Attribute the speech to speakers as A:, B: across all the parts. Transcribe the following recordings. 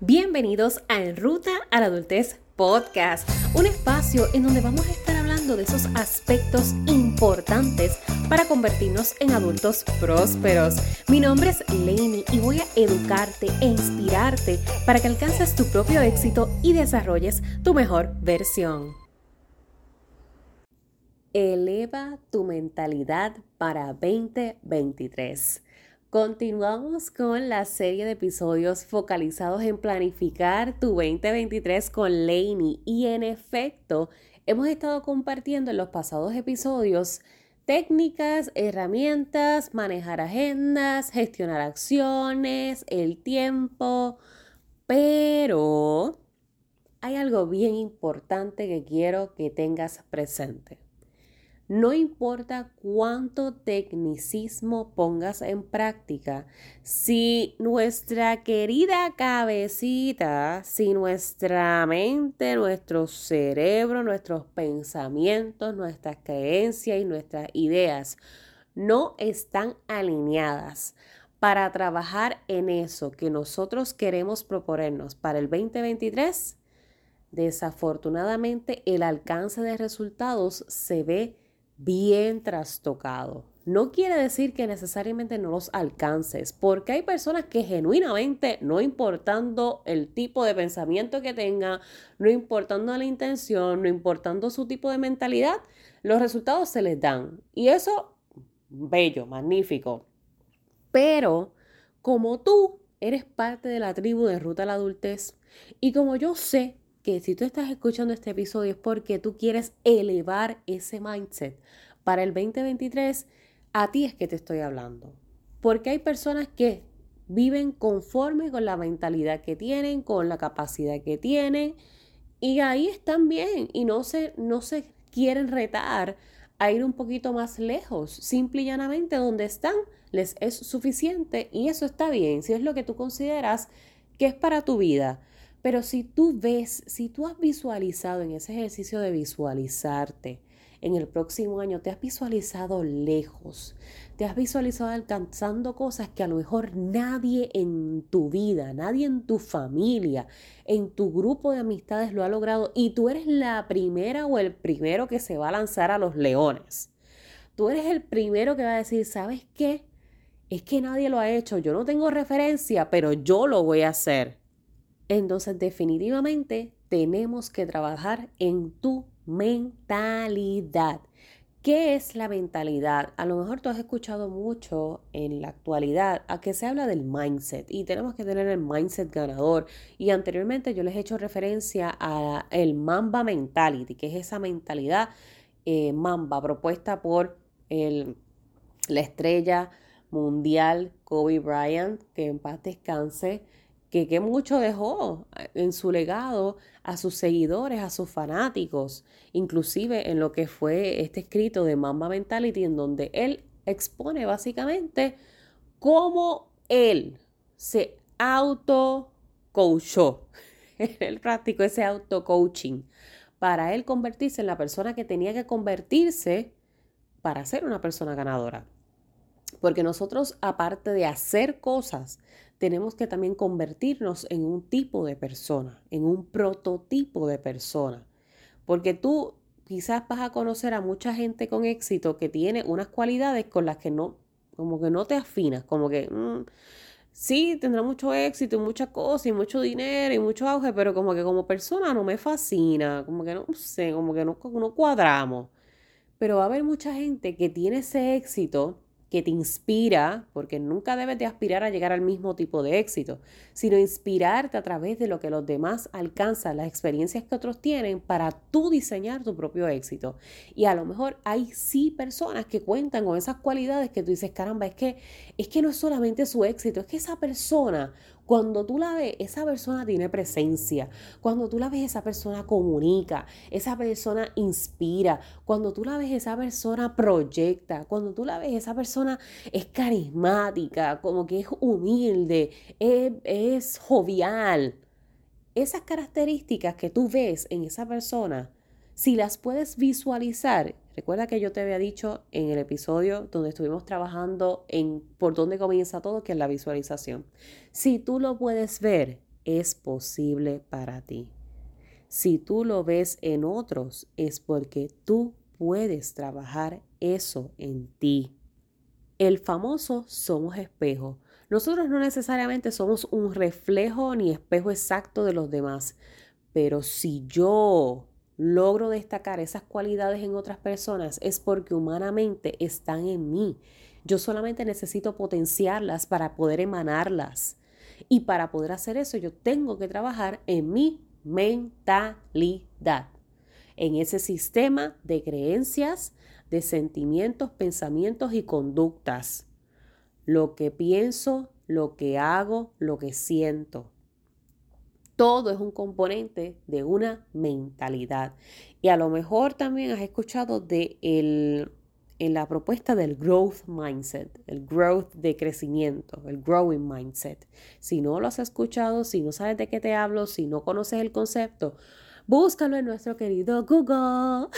A: Bienvenidos a En Ruta a la Adultez Podcast, un espacio en donde vamos a estar hablando de esos aspectos importantes para convertirnos en adultos prósperos. Mi nombre es Lainey y voy a educarte e inspirarte para que alcances tu propio éxito y desarrolles tu mejor versión. Eleva tu mentalidad para 2023. Continuamos con la serie de episodios focalizados en planificar tu 2023 con Lainey y en efecto hemos estado compartiendo en los pasados episodios técnicas, herramientas, manejar agendas, gestionar acciones, el tiempo, pero hay algo bien importante que quiero que tengas presente. No importa cuánto tecnicismo pongas en práctica, si nuestra querida cabecita, si nuestra mente, nuestro cerebro, nuestros pensamientos, nuestras creencias y nuestras ideas no están alineadas para trabajar en eso que nosotros queremos proponernos para el 2023, desafortunadamente el alcance de resultados se ve bien trastocado. No quiere decir que necesariamente no los alcances, porque hay personas que genuinamente, no importando el tipo de pensamiento que tengan, no importando la intención, no importando su tipo de mentalidad, los resultados se les dan. Y eso, bello, magnífico. Pero como tú eres parte de la tribu de Ruta a la Adultez, y como yo sé que si tú estás escuchando este episodio es porque tú quieres elevar ese mindset para el 2023, a ti es que te estoy hablando. Porque hay personas que viven conforme con la mentalidad que tienen, con la capacidad que tienen, y ahí están bien y no se, no se quieren retar a ir un poquito más lejos. Simple y llanamente donde están les es suficiente y eso está bien, si es lo que tú consideras que es para tu vida. Pero si tú ves, si tú has visualizado en ese ejercicio de visualizarte, en el próximo año te has visualizado lejos, te has visualizado alcanzando cosas que a lo mejor nadie en tu vida, nadie en tu familia, en tu grupo de amistades lo ha logrado y tú eres la primera o el primero que se va a lanzar a los leones. Tú eres el primero que va a decir, ¿sabes qué? Es que nadie lo ha hecho, yo no tengo referencia, pero yo lo voy a hacer. Entonces definitivamente tenemos que trabajar en tu mentalidad. ¿Qué es la mentalidad? A lo mejor tú has escuchado mucho en la actualidad a que se habla del mindset y tenemos que tener el mindset ganador. Y anteriormente yo les he hecho referencia a el Mamba Mentality, que es esa mentalidad eh, Mamba propuesta por el, la estrella mundial Kobe Bryant, que en paz descanse que, mucho dejó en su legado a sus seguidores, a sus fanáticos, inclusive en lo que fue este escrito de Mamba Mentality, en donde él expone básicamente cómo él se auto-coachó. él practicó ese auto-coaching para él convertirse en la persona que tenía que convertirse para ser una persona ganadora. Porque nosotros, aparte de hacer cosas, tenemos que también convertirnos en un tipo de persona, en un prototipo de persona. Porque tú quizás vas a conocer a mucha gente con éxito que tiene unas cualidades con las que no, como que no te afinas, como que mm, sí, tendrá mucho éxito y muchas cosas y mucho dinero y mucho auge, pero como que como persona no me fascina, como que no sé, como que no, no cuadramos. Pero va a haber mucha gente que tiene ese éxito que te inspira, porque nunca debes de aspirar a llegar al mismo tipo de éxito, sino inspirarte a través de lo que los demás alcanzan, las experiencias que otros tienen para tú diseñar tu propio éxito. Y a lo mejor hay sí personas que cuentan con esas cualidades que tú dices, caramba, es que, es que no es solamente su éxito, es que esa persona cuando tú la ves, esa persona tiene presencia. Cuando tú la ves, esa persona comunica. Esa persona inspira. Cuando tú la ves, esa persona proyecta. Cuando tú la ves, esa persona es carismática, como que es humilde, es, es jovial. Esas características que tú ves en esa persona, si las puedes visualizar, Recuerda que yo te había dicho en el episodio donde estuvimos trabajando en por dónde comienza todo, que es la visualización. Si tú lo puedes ver, es posible para ti. Si tú lo ves en otros, es porque tú puedes trabajar eso en ti. El famoso somos espejo. Nosotros no necesariamente somos un reflejo ni espejo exacto de los demás, pero si yo logro destacar esas cualidades en otras personas es porque humanamente están en mí. Yo solamente necesito potenciarlas para poder emanarlas. Y para poder hacer eso yo tengo que trabajar en mi mentalidad, en ese sistema de creencias, de sentimientos, pensamientos y conductas. Lo que pienso, lo que hago, lo que siento. Todo es un componente de una mentalidad. Y a lo mejor también has escuchado de el, en la propuesta del growth mindset, el growth de crecimiento, el growing mindset. Si no lo has escuchado, si no sabes de qué te hablo, si no conoces el concepto, búscalo en nuestro querido Google.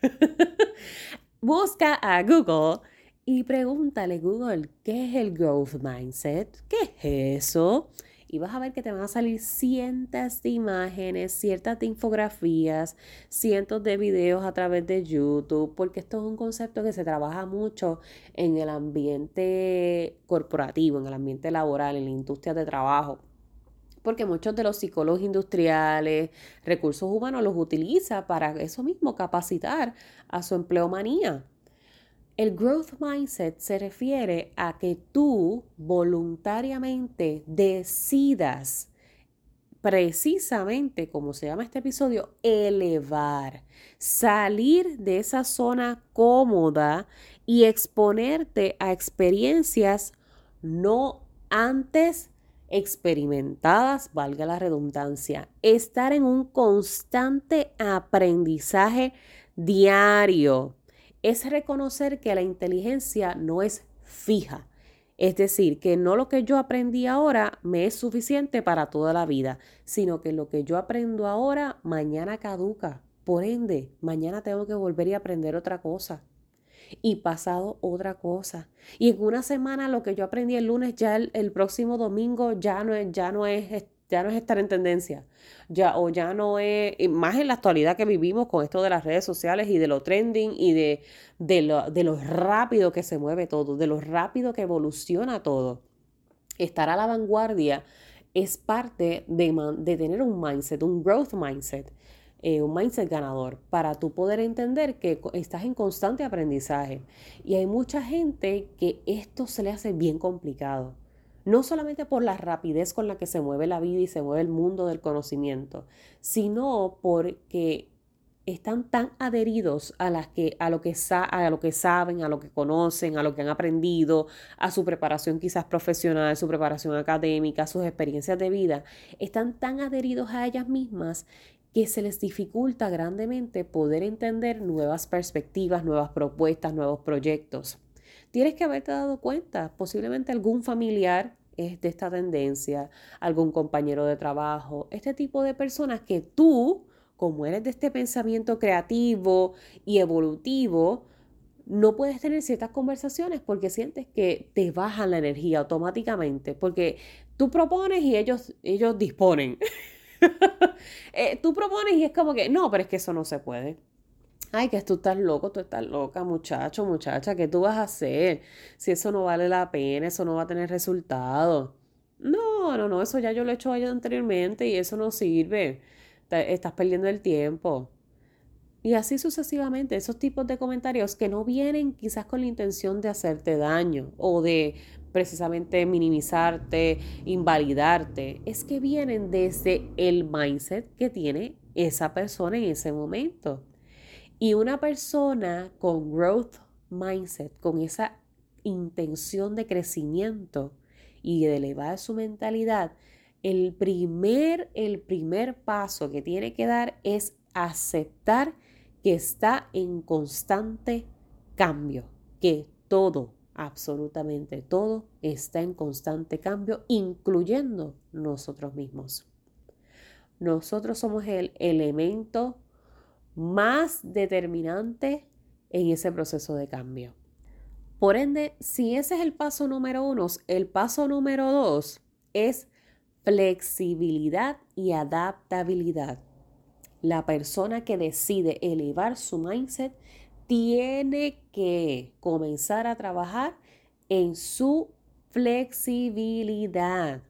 A: Busca a Google y pregúntale, Google, ¿qué es el growth mindset? ¿Qué es eso? Y vas a ver que te van a salir cientos de imágenes, ciertas de infografías, cientos de videos a través de YouTube, porque esto es un concepto que se trabaja mucho en el ambiente corporativo, en el ambiente laboral, en la industria de trabajo porque muchos de los psicólogos industriales, recursos humanos los utiliza para eso mismo, capacitar a su empleomanía. El growth mindset se refiere a que tú voluntariamente decidas precisamente, como se llama este episodio, elevar, salir de esa zona cómoda y exponerte a experiencias no antes experimentadas, valga la redundancia, estar en un constante aprendizaje diario es reconocer que la inteligencia no es fija. Es decir, que no lo que yo aprendí ahora me es suficiente para toda la vida, sino que lo que yo aprendo ahora mañana caduca. Por ende, mañana tengo que volver y aprender otra cosa. Y pasado otra cosa. Y en una semana lo que yo aprendí el lunes, ya el, próximo domingo ya no es, ya no es ya no es estar en tendencia, ya o ya no es, más en la actualidad que vivimos con esto de las redes sociales y de lo trending y de, de, lo, de rápido que se mueve todo, de lo rápido que evoluciona todo. Estar a la vanguardia es parte de, de tener un mindset, un growth mindset, eh, un mindset ganador, para tú poder entender que estás en constante aprendizaje. Y hay mucha gente que esto se le hace bien complicado no solamente por la rapidez con la que se mueve la vida y se mueve el mundo del conocimiento, sino porque están tan adheridos a, las que, a, lo que a lo que saben, a lo que conocen, a lo que han aprendido, a su preparación quizás profesional, su preparación académica, sus experiencias de vida, están tan adheridos a ellas mismas que se les dificulta grandemente poder entender nuevas perspectivas, nuevas propuestas, nuevos proyectos. Tienes que haberte dado cuenta, posiblemente algún familiar es de esta tendencia, algún compañero de trabajo, este tipo de personas que tú, como eres de este pensamiento creativo y evolutivo, no puedes tener ciertas conversaciones porque sientes que te bajan la energía automáticamente, porque tú propones y ellos, ellos disponen. Eh, tú propones y es como que, no, pero es que eso no se puede. Ay, que tú estás loco, tú estás loca, muchacho, muchacha, ¿qué tú vas a hacer? Si eso no vale la pena, eso no va a tener resultado. No, no, no, eso ya yo lo he hecho anteriormente y eso no sirve. Estás perdiendo el tiempo. Y así sucesivamente, esos tipos de comentarios que no vienen quizás con la intención de hacerte daño o de precisamente minimizarte, invalidarte, es que vienen desde el mindset que tiene esa persona en ese momento. Y una persona con growth mindset, con esa intención de crecimiento y de elevar su mentalidad, el primer, el primer paso que tiene que dar es aceptar que está en constante cambio, que todo, absolutamente todo, está en constante cambio, incluyendo nosotros mismos. Nosotros somos el elemento más determinante en ese proceso de cambio. Por ende, si ese es el paso número uno, el paso número dos es flexibilidad y adaptabilidad. La persona que decide elevar su mindset tiene que comenzar a trabajar en su flexibilidad.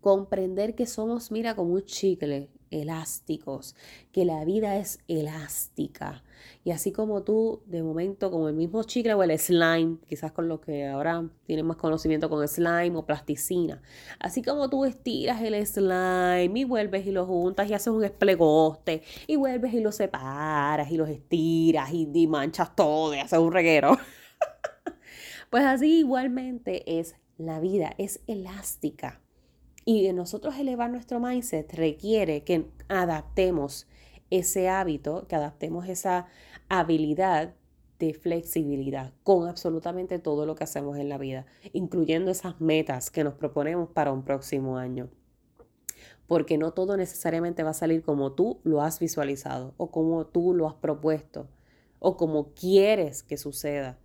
A: Comprender que somos, mira, como un chicle, elásticos, que la vida es elástica. Y así como tú, de momento, como el mismo chicle o el slime, quizás con los que ahora tienen más conocimiento con slime o plasticina, así como tú estiras el slime y vuelves y lo juntas y haces un esplegoste y vuelves y lo separas y los estiras y, y manchas todo y haces un reguero. pues así igualmente es la vida, es elástica. Y nosotros elevar nuestro mindset requiere que adaptemos ese hábito, que adaptemos esa habilidad de flexibilidad con absolutamente todo lo que hacemos en la vida, incluyendo esas metas que nos proponemos para un próximo año. Porque no todo necesariamente va a salir como tú lo has visualizado o como tú lo has propuesto o como quieres que suceda.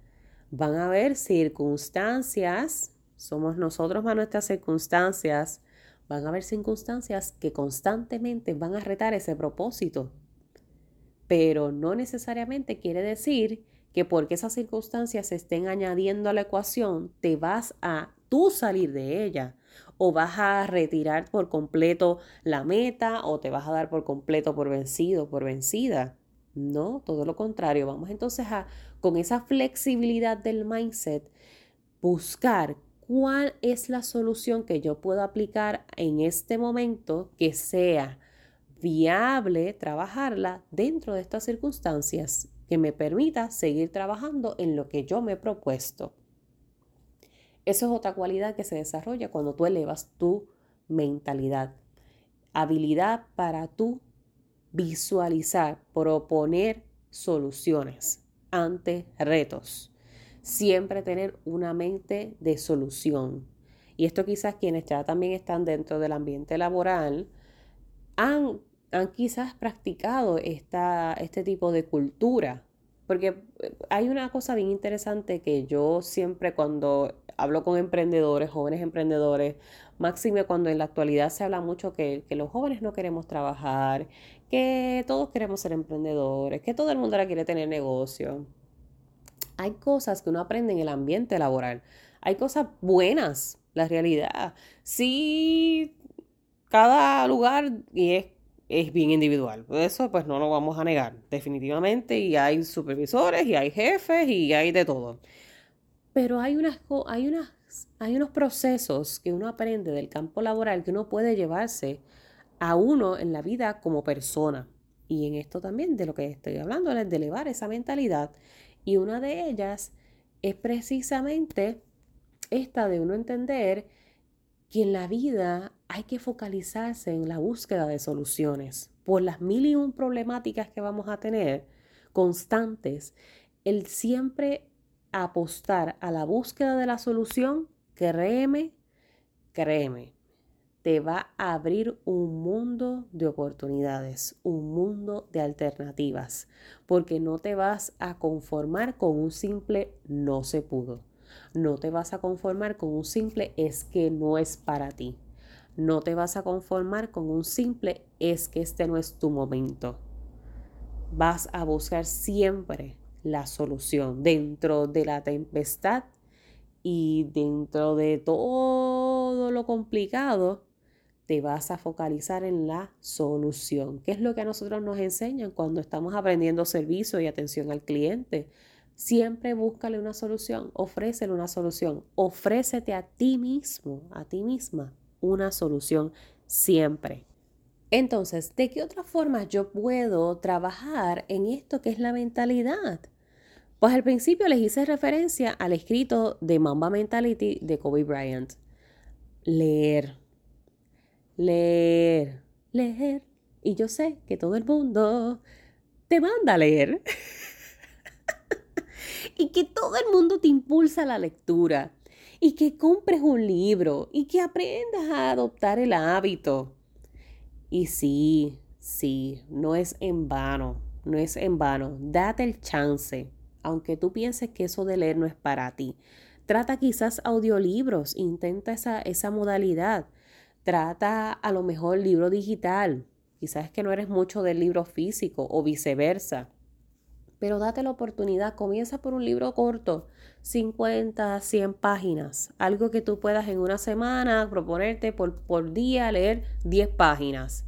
A: Van a haber circunstancias, somos nosotros más nuestras circunstancias van a haber circunstancias que constantemente van a retar ese propósito. Pero no necesariamente quiere decir que porque esas circunstancias se estén añadiendo a la ecuación, te vas a tú salir de ella o vas a retirar por completo la meta o te vas a dar por completo por vencido, por vencida. No, todo lo contrario. Vamos entonces a, con esa flexibilidad del mindset, buscar cuál es la solución que yo puedo aplicar en este momento que sea viable trabajarla dentro de estas circunstancias que me permita seguir trabajando en lo que yo me he propuesto. Eso es otra cualidad que se desarrolla cuando tú elevas tu mentalidad. Habilidad para tú visualizar, proponer soluciones ante retos siempre tener una mente de solución. Y esto quizás quienes ya también están dentro del ambiente laboral han, han quizás practicado esta, este tipo de cultura. Porque eh, hay una cosa bien interesante que yo siempre cuando hablo con emprendedores, jóvenes emprendedores, máxime cuando en la actualidad se habla mucho que, que, los jóvenes no queremos trabajar, que todos queremos ser emprendedores, que todo el mundo ahora quiere tener negocio hay cosas que uno aprende en el ambiente laboral. Hay cosas buenas, la realidad. Sí, cada lugar y es, es bien individual. Eso pues no lo vamos a negar, definitivamente. Y hay supervisores y hay jefes y hay de todo. Pero hay, unas, hay, unas, hay unos procesos que uno aprende del campo laboral que uno puede llevarse a uno en la vida como persona. Y en esto también de lo que estoy hablando es de elevar esa mentalidad y una de ellas es precisamente esta de uno entender que en la vida hay que focalizarse en la búsqueda de soluciones. Por las mil y un problemáticas que vamos a tener constantes, el siempre apostar a la búsqueda de la solución, créeme, créeme, te va a abrir un mundo de oportunidades, un mundo de alternativas, porque no te vas a conformar con un simple no se pudo. No te vas a conformar con un simple es que no es para ti. No te vas a conformar con un simple es que este no es tu momento. Vas a buscar siempre la solución dentro de la tempestad y dentro de todo lo complicado te vas a focalizar en la solución, que es lo que a nosotros nos enseñan cuando estamos aprendiendo servicio y atención al cliente. Siempre búscale una solución, ofrécele una solución, ofrécete a ti mismo, a ti misma, una solución siempre. Entonces, ¿de qué otra forma yo puedo trabajar en esto que es la mentalidad? Pues al principio les hice referencia al escrito de Mamba Mentality de Kobe Bryant. Leer, leer, leer. Y yo sé que todo el mundo te manda a leer. y que todo el mundo te impulsa a la lectura. Y que compres un libro y que aprendas a adoptar el hábito. Y sí, sí, no es en vano, no es en vano. Date el chance, aunque tú pienses que eso de leer no es para ti. Trata quizás audiolibros, intenta esa, esa modalidad Trata a lo mejor libro digital. Quizás es que no eres mucho del libro físico o viceversa. Pero date la oportunidad, comienza por un libro corto, 50, 100 páginas, algo que tú puedas en una semana proponerte por, por día leer 10 páginas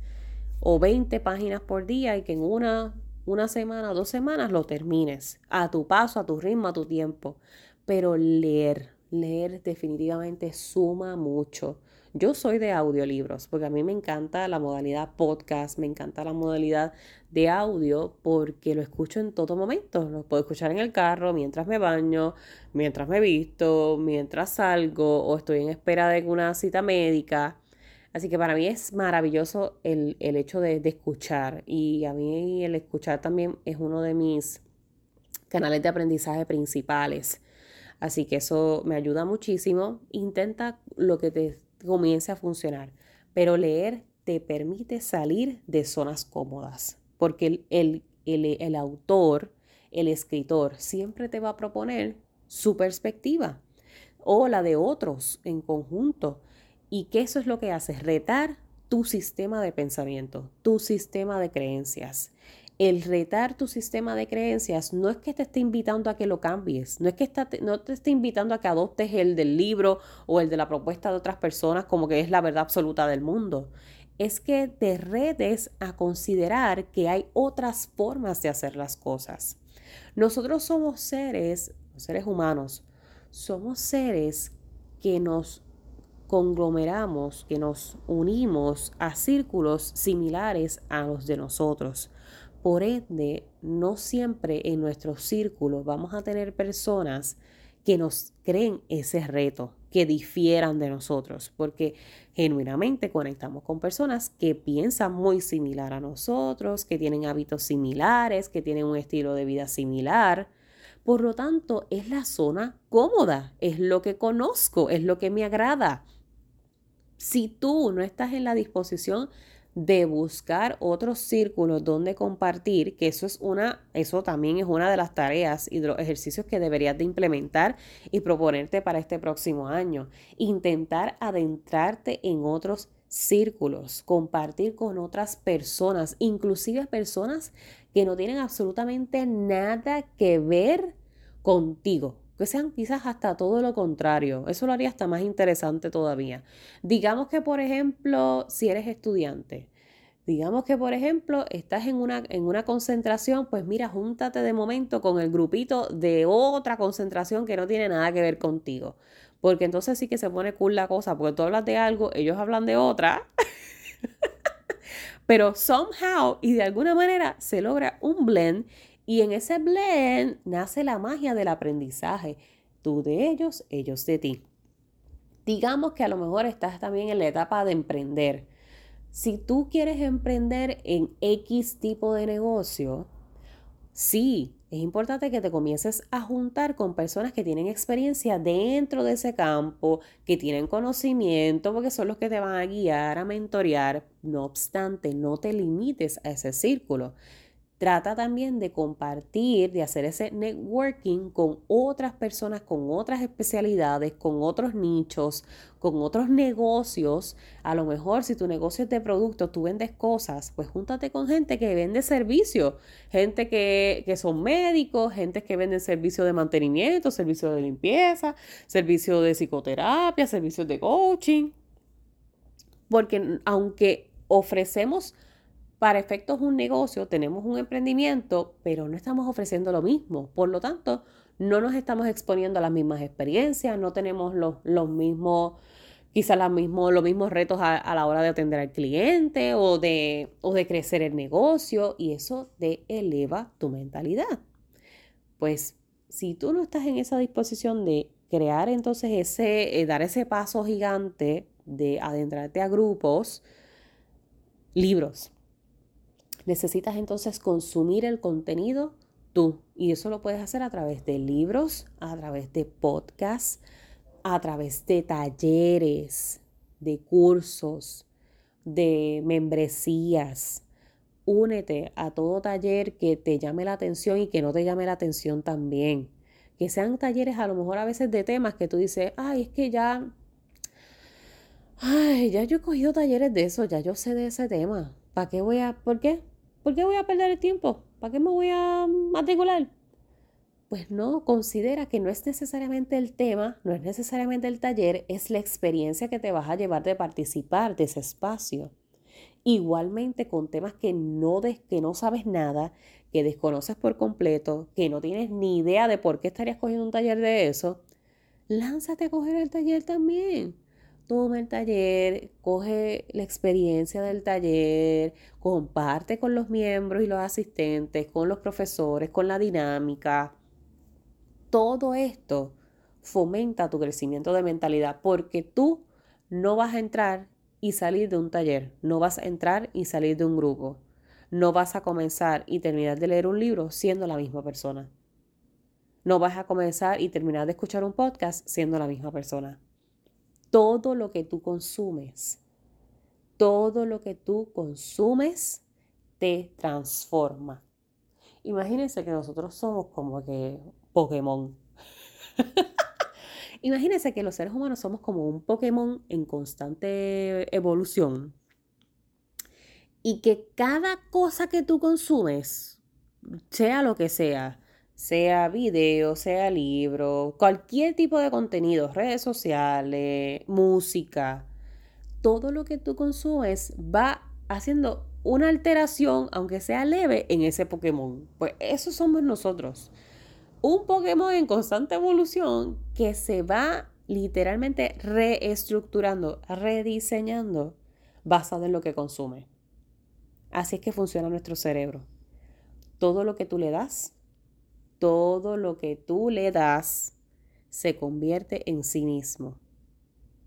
A: o 20 páginas por día y que en una, una semana, dos semanas lo termines a tu paso, a tu ritmo, a tu tiempo. Pero leer, leer definitivamente suma mucho. Yo soy de audiolibros porque a mí me encanta la modalidad podcast, me encanta la modalidad de audio porque lo escucho en todo momento. Lo puedo escuchar en el carro, mientras me baño, mientras me visto, mientras salgo o estoy en espera de una cita médica. Así que para mí es maravilloso el, hecho de, de, escuchar y a mí el escuchar también es uno de mis canales de aprendizaje principales. Así que eso me ayuda muchísimo. Intenta lo que te comience a funcionar, pero leer te permite salir de zonas cómodas, porque el, el, el autor, el escritor, siempre te va a proponer su perspectiva o la de otros en conjunto. Y que eso es lo que hace, retar tu sistema de pensamiento, tu sistema de creencias. El retar tu sistema de creencias no es que te esté invitando a que lo cambies, no es que no te esté invitando a que adoptes el del libro o el de la propuesta de otras personas como que es la verdad absoluta del mundo. Es que te retes a considerar que hay otras formas de hacer las cosas. Nosotros somos seres, seres humanos, somos seres que nos conglomeramos, que nos unimos a círculos similares a los de nosotros. Por ende, no siempre en nuestros círculos vamos a tener personas que nos creen ese reto, que difieran de nosotros, porque genuinamente conectamos con personas que piensan muy similar a nosotros, que tienen hábitos similares, que tienen un estilo de vida similar. Por lo tanto, es la zona cómoda, es lo que conozco, es lo que me agrada. Si tú no estás en la disposición de buscar otros círculos donde compartir, que eso es una, eso también es una de las tareas y de los ejercicios que deberías de implementar y proponerte para este próximo año. Intentar adentrarte en otros círculos, compartir con otras personas, inclusive personas que no tienen absolutamente nada que ver contigo que sean quizás hasta todo lo contrario. Eso lo haría hasta más interesante todavía. Digamos que, por ejemplo, si eres estudiante, digamos que, por ejemplo, estás en una, en una concentración, pues mira, júntate de momento con el grupito de otra concentración que no tiene nada que ver contigo. Porque entonces sí que se pone cool la cosa, porque tú hablas de algo, ellos hablan de otra. Pero somehow y de alguna manera se logra un blend y en ese blend nace la magia del aprendizaje. Tú de ellos, ellos de ti. Digamos que a lo mejor estás también en la etapa de emprender. Si tú quieres emprender en X tipo de negocio, sí, es importante que te comiences a juntar con personas que tienen experiencia dentro de ese campo, que tienen conocimiento, porque son los que te van a guiar, a mentorear. No obstante, no te limites a ese círculo. Trata también de compartir, de hacer ese networking con otras personas, con otras especialidades, con otros nichos, con otros negocios. A lo mejor si tu negocio es de productos, tú vendes cosas, pues júntate con gente que vende servicios, gente que, que son médicos, gente que vende servicios de mantenimiento, servicios de limpieza, servicios de psicoterapia, servicios de coaching. Porque aunque ofrecemos para efectos un negocio, tenemos un emprendimiento, pero no estamos ofreciendo lo mismo. Por lo tanto, no nos estamos exponiendo a las mismas experiencias, no tenemos los, los mismos, quizás los mismos, los mismos retos a, la hora de atender al cliente o de, o de crecer el negocio y eso te eleva tu mentalidad. Pues si tú no estás en esa disposición de crear entonces ese, eh, dar ese paso gigante de adentrarte a grupos, libros, necesitas entonces consumir el contenido tú. Y eso lo puedes hacer a través de libros, a través de podcasts, a través de talleres, de cursos, de membresías. Únete a todo taller que te llame la atención y que no te llame la atención también. Que sean talleres a lo mejor a veces de temas que tú dices, ay, es que ya Ay, ya yo he cogido talleres de eso, ya yo sé de ese tema. ¿Para qué voy a, por qué? ¿Por qué voy a perder el tiempo? ¿Para qué me voy a matricular? Pues no, considera que no es necesariamente el tema, no es necesariamente el taller, es la experiencia que te vas a llevar de participar de ese espacio. Igualmente con temas que no, que no sabes nada, que desconoces por completo, que no tienes ni idea de por qué estarías cogiendo un taller de eso, lánzate a coger el taller también. Toma el taller, coge la experiencia del taller, comparte con los miembros y los asistentes, con los profesores, con la dinámica. Todo esto fomenta tu crecimiento de mentalidad porque tú no vas a entrar y salir de un taller, no vas a entrar y salir de un grupo, no vas a comenzar y terminar de leer un libro siendo la misma persona. No vas a comenzar y terminar de escuchar un podcast siendo la misma persona. Todo lo que tú consumes, todo lo que tú consumes te transforma. Imagínense que nosotros somos como que Pokémon. Imagínense que los seres humanos somos como un Pokémon en constante evolución y que cada cosa que tú consumes, sea lo que sea, sea video, sea libro, cualquier tipo de contenido, redes sociales, música, todo lo que tú consumes va haciendo una alteración, aunque sea leve, en ese Pokémon. Pues eso somos nosotros. Un Pokémon en constante evolución que se va literalmente reestructurando, rediseñando basado en lo que consume. Así es que funciona nuestro cerebro. Todo lo que tú le das, todo lo que tú le das se convierte en sí mismo,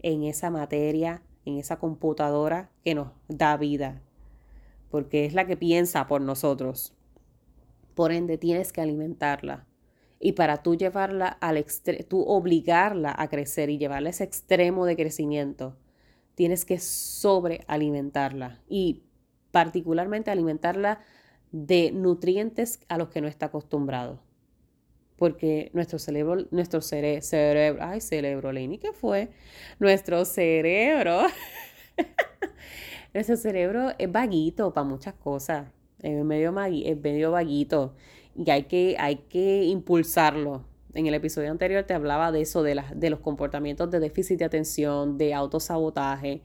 A: en esa materia, en esa computadora que nos da vida, porque es la que piensa por nosotros. Por ende, tienes que alimentarla. Y para tú llevarla al tú obligarla a crecer y llevarla a ese extremo de crecimiento, tienes que sobrealimentarla. Y particularmente alimentarla de nutrientes a los que no está acostumbrado. Porque nuestro cerebro, nuestro cerebro, ay, cerebro, Lenny, ¿qué fue? Nuestro cerebro, nuestro cerebro es vaguito para muchas cosas. Es medio, es medio vaguito y hay que, hay que impulsarlo. En el episodio anterior te hablaba de eso, de, de los comportamientos de déficit de atención, de autosabotaje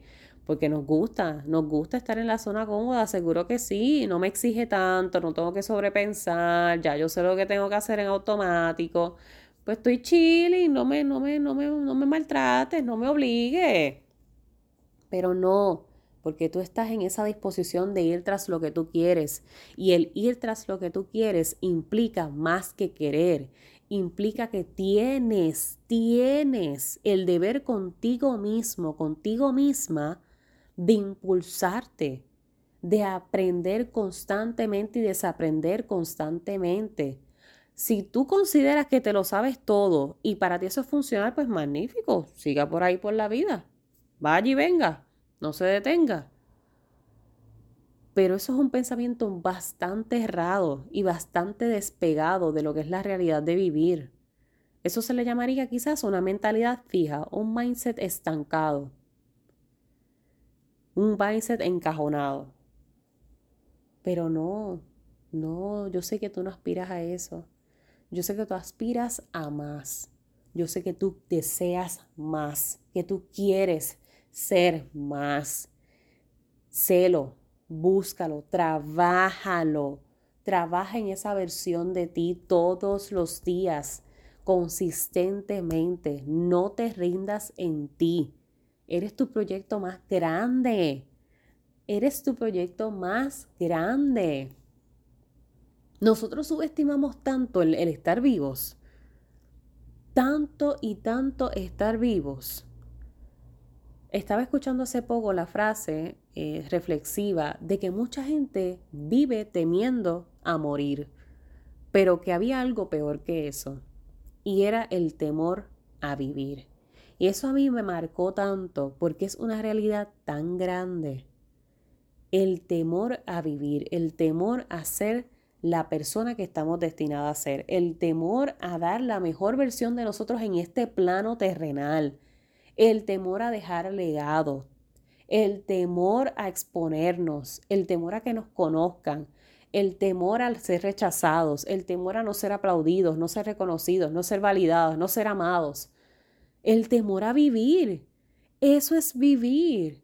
A: porque nos gusta, nos gusta estar en la zona cómoda, seguro que sí, no me exige tanto, no tengo que sobrepensar, ya yo sé lo que tengo que hacer en automático, pues estoy chilling, no me, no me, no me, no me maltrates, no me obligue. Pero no, porque tú estás en esa disposición de ir tras lo que tú quieres. Y el ir tras lo que tú quieres implica más que querer, implica que tienes, tienes el deber contigo mismo, contigo misma, de impulsarte, de aprender constantemente y desaprender constantemente. Si tú consideras que te lo sabes todo y para ti eso es funcional, pues magnífico, siga por ahí por la vida. Vaya y venga, no se detenga. Pero eso es un pensamiento bastante errado y bastante despegado de lo que es la realidad de vivir. Eso se le llamaría quizás una mentalidad fija, un mindset estancado un mindset encajonado. Pero no, no, yo sé que tú no aspiras a eso. Yo sé que tú aspiras a más. Yo sé que tú deseas más, que tú quieres ser más. Celo, búscalo, trabájalo. Trabaja en esa versión de ti todos los días, consistentemente. No te rindas en ti. Eres tu proyecto más grande. Eres tu proyecto más grande. Nosotros subestimamos tanto el, estar vivos. Tanto y tanto estar vivos. Estaba escuchando hace poco la frase eh, reflexiva de que mucha gente vive temiendo a morir, pero que había algo peor que eso, y era el temor a vivir. Y eso a mí me marcó tanto porque es una realidad tan grande. El temor a vivir, el temor a ser la persona que estamos destinados a ser, el temor a dar la mejor versión de nosotros en este plano terrenal, el temor a dejar legado. el temor a exponernos, el temor a que nos conozcan, el temor al ser rechazados, el temor a no ser aplaudidos, no ser reconocidos, no ser validados, no ser amados, el temor a vivir. Eso es vivir.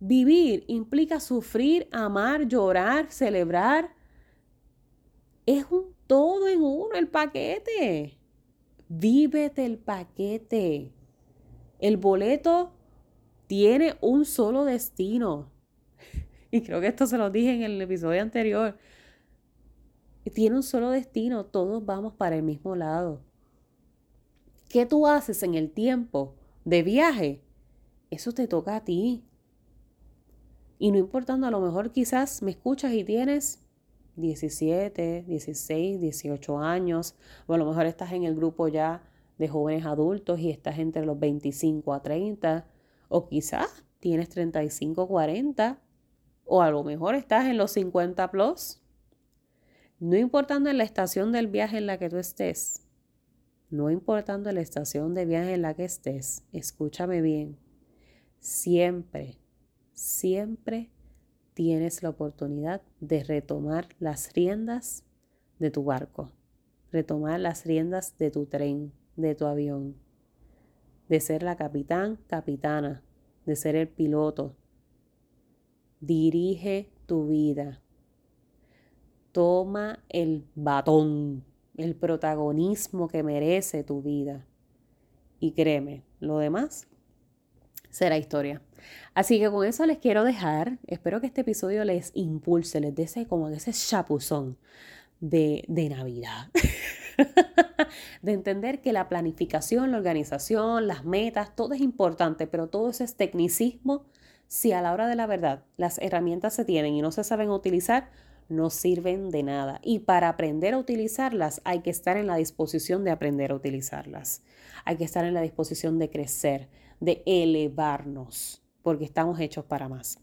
A: Vivir implica sufrir, amar, llorar, celebrar. Es un todo en uno el paquete. Vívete el paquete. El boleto tiene un solo destino. Y creo que esto se lo dije en el episodio anterior. Tiene un solo destino. Todos vamos para el mismo lado. ¿Qué tú haces en el tiempo de viaje? Eso te toca a ti. Y no importando, a lo mejor quizás me escuchas y tienes 17, 16, 18 años, o a lo mejor estás en el grupo ya de jóvenes adultos y estás entre los 25 a 30, o quizás tienes 35, 40, o a lo mejor estás en los 50 plus. No importando en la estación del viaje en la que tú estés, no importando la estación de viaje en la que estés, escúchame bien, siempre, siempre tienes la oportunidad de retomar las riendas de tu barco, retomar las riendas de tu tren, de tu avión, de ser la capitán, capitana, de ser el piloto. Dirige tu vida. Toma el batón, el protagonismo que merece tu vida. Y créeme, lo demás será historia. Así que con eso les quiero dejar. Espero que este episodio les impulse, les dé ese, como ese chapuzón de, de Navidad. de entender que la planificación, la organización, las metas, todo es importante, pero todo eso es tecnicismo. Si a la hora de la verdad las herramientas se tienen y no se saben utilizar, no sirven de nada. Y para aprender a utilizarlas hay que estar en la disposición de aprender a utilizarlas. Hay que estar en la disposición de crecer, de elevarnos, porque estamos hechos para más.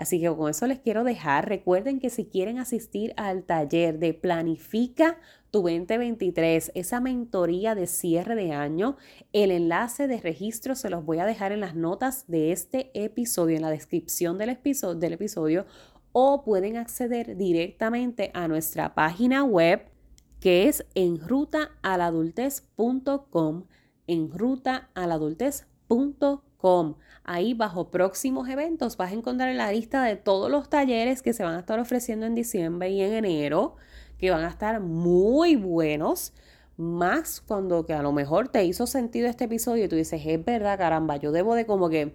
A: Así que con eso les quiero dejar. Recuerden que si quieren asistir al taller de Planifica tu 2023, esa mentoría de cierre de año, el enlace de registro se los voy a dejar en las notas de este episodio, en la descripción del episodio, del episodio o pueden acceder directamente a nuestra página web que es enrutaaladultez.com, enrutaaladultez.com. Ahí bajo próximos eventos vas a encontrar la lista de todos los talleres que se van a estar ofreciendo en diciembre y en enero, que van a estar muy buenos. Más cuando que a lo mejor te hizo sentido este episodio y tú dices, es verdad, caramba, yo debo de como que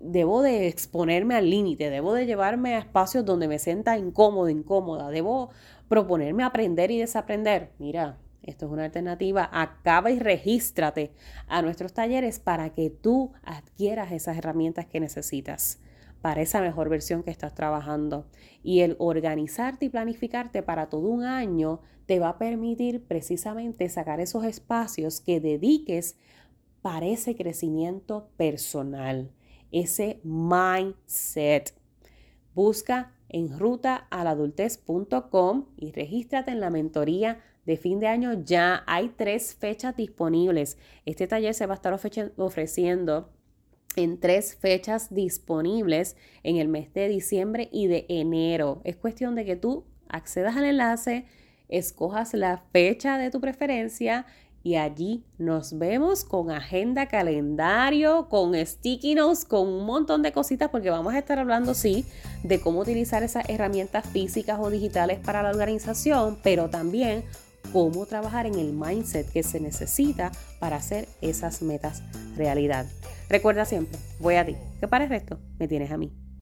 A: debo de exponerme al límite, debo de llevarme a espacios donde me sienta incómodo, incómoda, debo proponerme aprender y desaprender. Mira, esto es una alternativa. Acaba y regístrate a nuestros talleres para que tú adquieras esas herramientas que necesitas para esa mejor versión que estás trabajando. Y el organizarte y planificarte para todo un año te va a permitir precisamente sacar esos espacios que dediques para ese crecimiento personal ese mindset. Busca en rutaaladultez.com y regístrate en la mentoría de fin de año. Ya hay tres fechas disponibles. Este taller se va a estar ofreciendo en tres fechas disponibles en el mes de diciembre y de enero. Es cuestión de que tú accedas al enlace, escojas la fecha de tu preferencia y allí nos vemos con agenda, calendario, con sticky notes, con un montón de cositas porque vamos a estar hablando, sí, de cómo utilizar esas herramientas físicas o digitales para la organización, pero también cómo trabajar en el mindset que se necesita para hacer esas metas realidad. Recuerda siempre, voy a ti, que para el resto me tienes a mí.